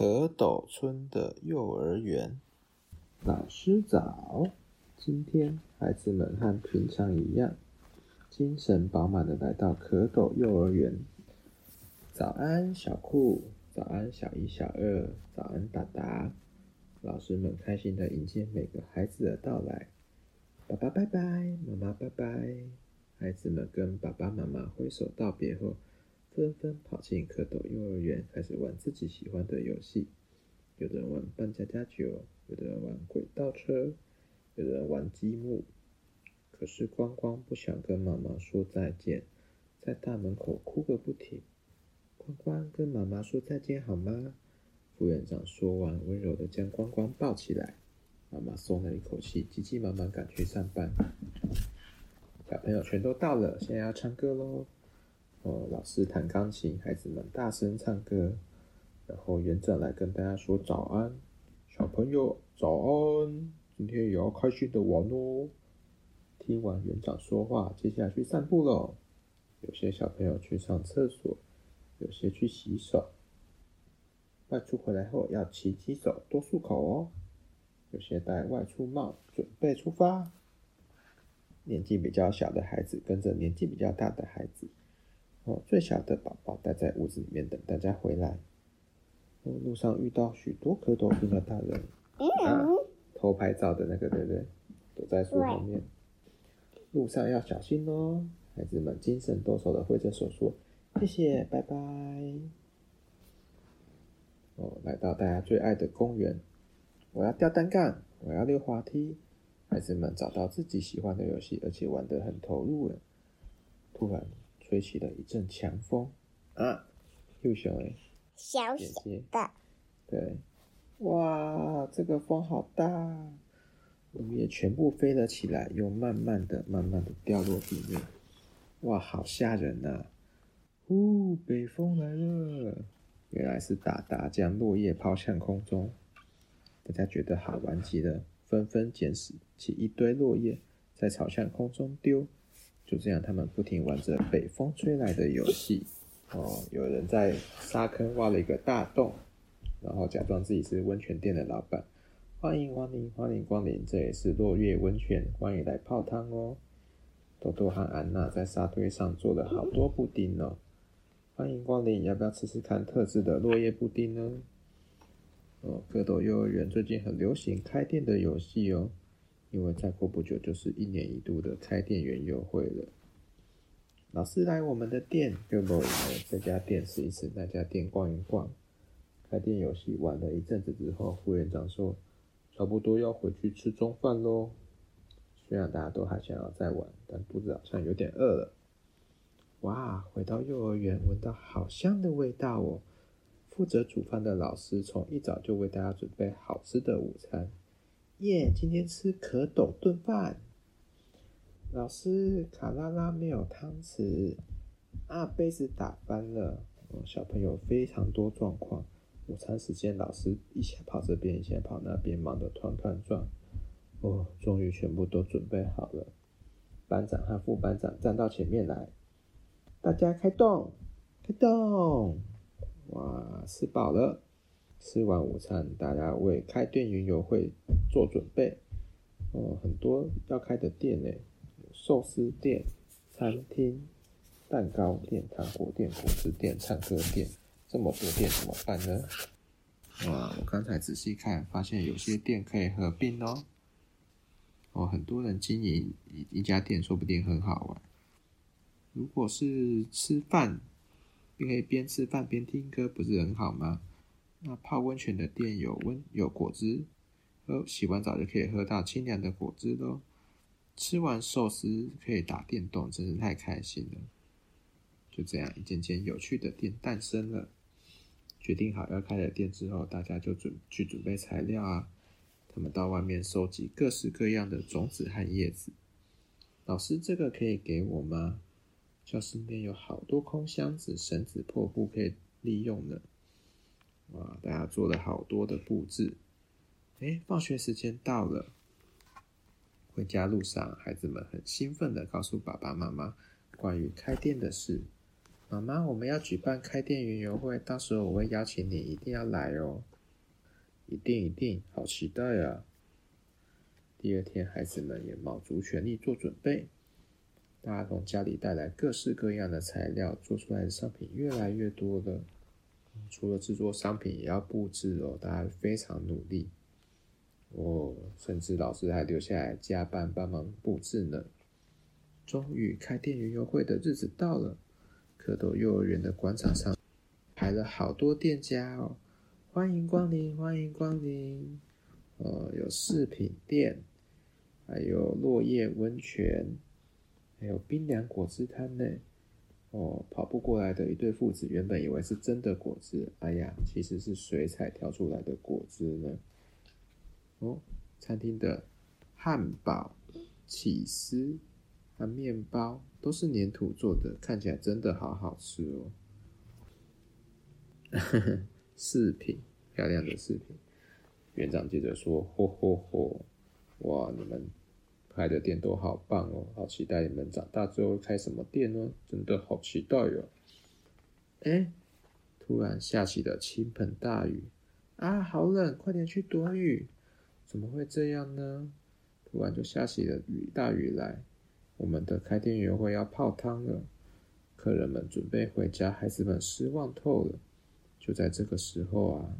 蝌蚪村的幼儿园，老师早。今天孩子们和平常一样，精神饱满的来到蝌蚪幼儿园。早安，小酷！早安，小一、小二！早安，达达！老师们开心的迎接每个孩子的到来。爸爸拜拜，妈妈拜拜。孩子们跟爸爸妈妈挥手道别后，纷纷跑进蝌蚪幼儿园，开始玩自己喜欢的游戏。有的人玩扮家家酒，有的人玩轨道车，有的人玩积木。可是光光不想跟妈妈说再见，在大门口哭个不停。光光跟妈妈说再见好吗？副院长说完，温柔的将光光抱起来。妈妈松了一口气，急急忙忙赶去上班。小朋友全都到了，现在要唱歌喽！哦，老师弹钢琴，孩子们大声唱歌，然后园长来跟大家说早安，小朋友早安，今天也要开心的玩哦。听完园长说话，接下来去散步喽。有些小朋友去上厕所，有些去洗手。外出回来后要勤洗手，多漱口哦。有些戴外出帽，准备出发。年纪比较小的孩子跟着年纪比较大的孩子。哦，最小的宝宝待在屋子里面等大家回来。哦，路上遇到许多蝌蚪村的大人，啊，偷拍照的那个对不对？躲在树后面。路上要小心哦，孩子们精神抖擞的挥着手说：“谢谢，拜拜。”哦，来到大家最爱的公园，我要吊单杠，我要溜滑梯。孩子们找到自己喜欢的游戏，而且玩得很投入了。突然。吹起了一阵强风啊！又小哎，小小的，对，哇，这个风好大，落叶全部飞了起来，又慢慢的、慢慢的掉落地面，哇，好吓人呐！呼，北风来了，原来是达达将落叶抛向空中，大家觉得好玩极了，纷纷捡起一堆落叶，再朝向空中丢。就这样，他们不停玩着北风吹来的游戏。哦，有人在沙坑挖了一个大洞，然后假装自己是温泉店的老板。欢迎光临，欢迎光临，这里是落叶温泉，欢迎来泡汤哦。多多和安娜在沙堆上做了好多布丁哦。欢迎光临，要不要吃吃看特制的落叶布丁呢？哦，蝌蚪幼儿园最近很流行开店的游戏哦。因为再过不久就是一年一度的开店员优惠了。老师来我们的店，就不这家店试一试，那家店逛一逛。开店游戏玩了一阵子之后，副园长说：“差不多要回去吃中饭喽。”虽然大家都还想要再玩，但肚子好像有点饿了。哇，回到幼儿园，闻到好香的味道哦！负责煮饭的老师从一早就为大家准备好吃的午餐。耶！今天吃蝌蚪炖饭。老师，卡拉拉没有汤匙啊，杯子打翻了。哦，小朋友非常多状况。午餐时间，老师一下跑这边，一下跑那边，忙得团团转。哦，终于全部都准备好了。班长和副班长站到前面来，大家开动，开动！哇，吃饱了。吃完午餐，大家为开店云游会做准备。哦，很多要开的店呢，寿司店、餐厅、蛋糕店、糖果店、果汁店、唱歌店，这么多店怎么办呢？哇，我刚才仔细看，发现有些店可以合并哦。哦，很多人经营一一家店，说不定很好玩。如果是吃饭，你可以边吃饭边听歌，不是很好吗？那泡温泉的店有温有果汁，喝洗完澡就可以喝到清凉的果汁喽。吃完寿司可以打电动，真是太开心了。就这样，一间间有趣的店诞生了。决定好要开的店之后，大家就准去准备材料啊。他们到外面收集各式各样的种子和叶子。老师，这个可以给我吗？教室里面有好多空箱子、绳子、破布可以利用呢。哇！大家做了好多的布置。哎，放学时间到了。回家路上，孩子们很兴奋地告诉爸爸妈妈关于开店的事。妈妈，我们要举办开店园游会，到时候我会邀请你，一定要来哦。一定一定，好期待啊！第二天，孩子们也卯足全力做准备，大家从家里带来各式各样的材料，做出来的商品越来越多了。除了制作商品，也要布置哦，大家非常努力哦，甚至老师还留下来加班帮忙布置呢。终于，开店园游会的日子到了，蝌蚪幼儿园的广场上排了好多店家哦。欢迎光临，欢迎光临。呃，有饰品店，还有落叶温泉，还有冰凉果汁摊呢。哦，跑步过来的一对父子原本以为是真的果汁，哎呀，其实是水彩调出来的果汁呢。哦，餐厅的汉堡、起司和面包都是粘土做的，看起来真的好好吃哦。呵呵。饰品，漂亮的饰品。园长接着说：“嚯嚯嚯，哇，你们开的店都好棒哦，好期待你们长大之后开什么店呢？真的好期待哟、哦！”哎，突然下起了倾盆大雨啊，好冷，快点去躲雨！怎么会这样呢？突然就下起了雨，大雨来，我们的开店园游会要泡汤了，客人们准备回家，孩子们失望透了。就在这个时候啊，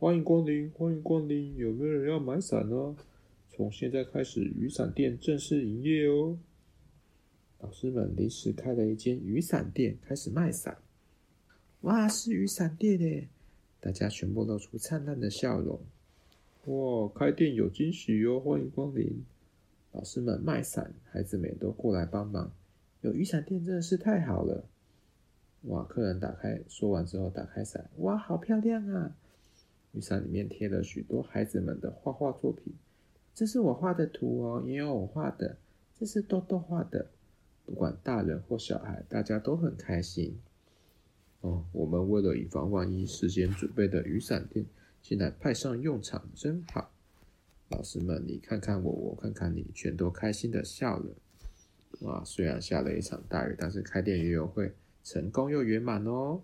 欢迎光临，欢迎光临，有没有人要买伞呢？从现在开始，雨伞店正式营业哦。老师们临时开了一间雨伞店，开始卖伞。哇，是雨伞店耶！大家全部露出灿烂的笑容。哇，开店有惊喜哟！欢迎光临。老师们卖伞，孩子们也都过来帮忙。有雨伞店真的是太好了。哇！客人打开，说完之后打开伞，哇，好漂亮啊！雨伞里面贴了许多孩子们的画画作品，这是我画的图哦，也有我画的，这是豆豆画的。不管大人或小孩，大家都很开心。哦，我们为了以防万一，事先准备的雨伞店，竟然派上用场，真好。老师们，你看看我，我看看你，全都开心的笑了。哇！虽然下了一场大雨，但是开店园游会。成功又圆满哦！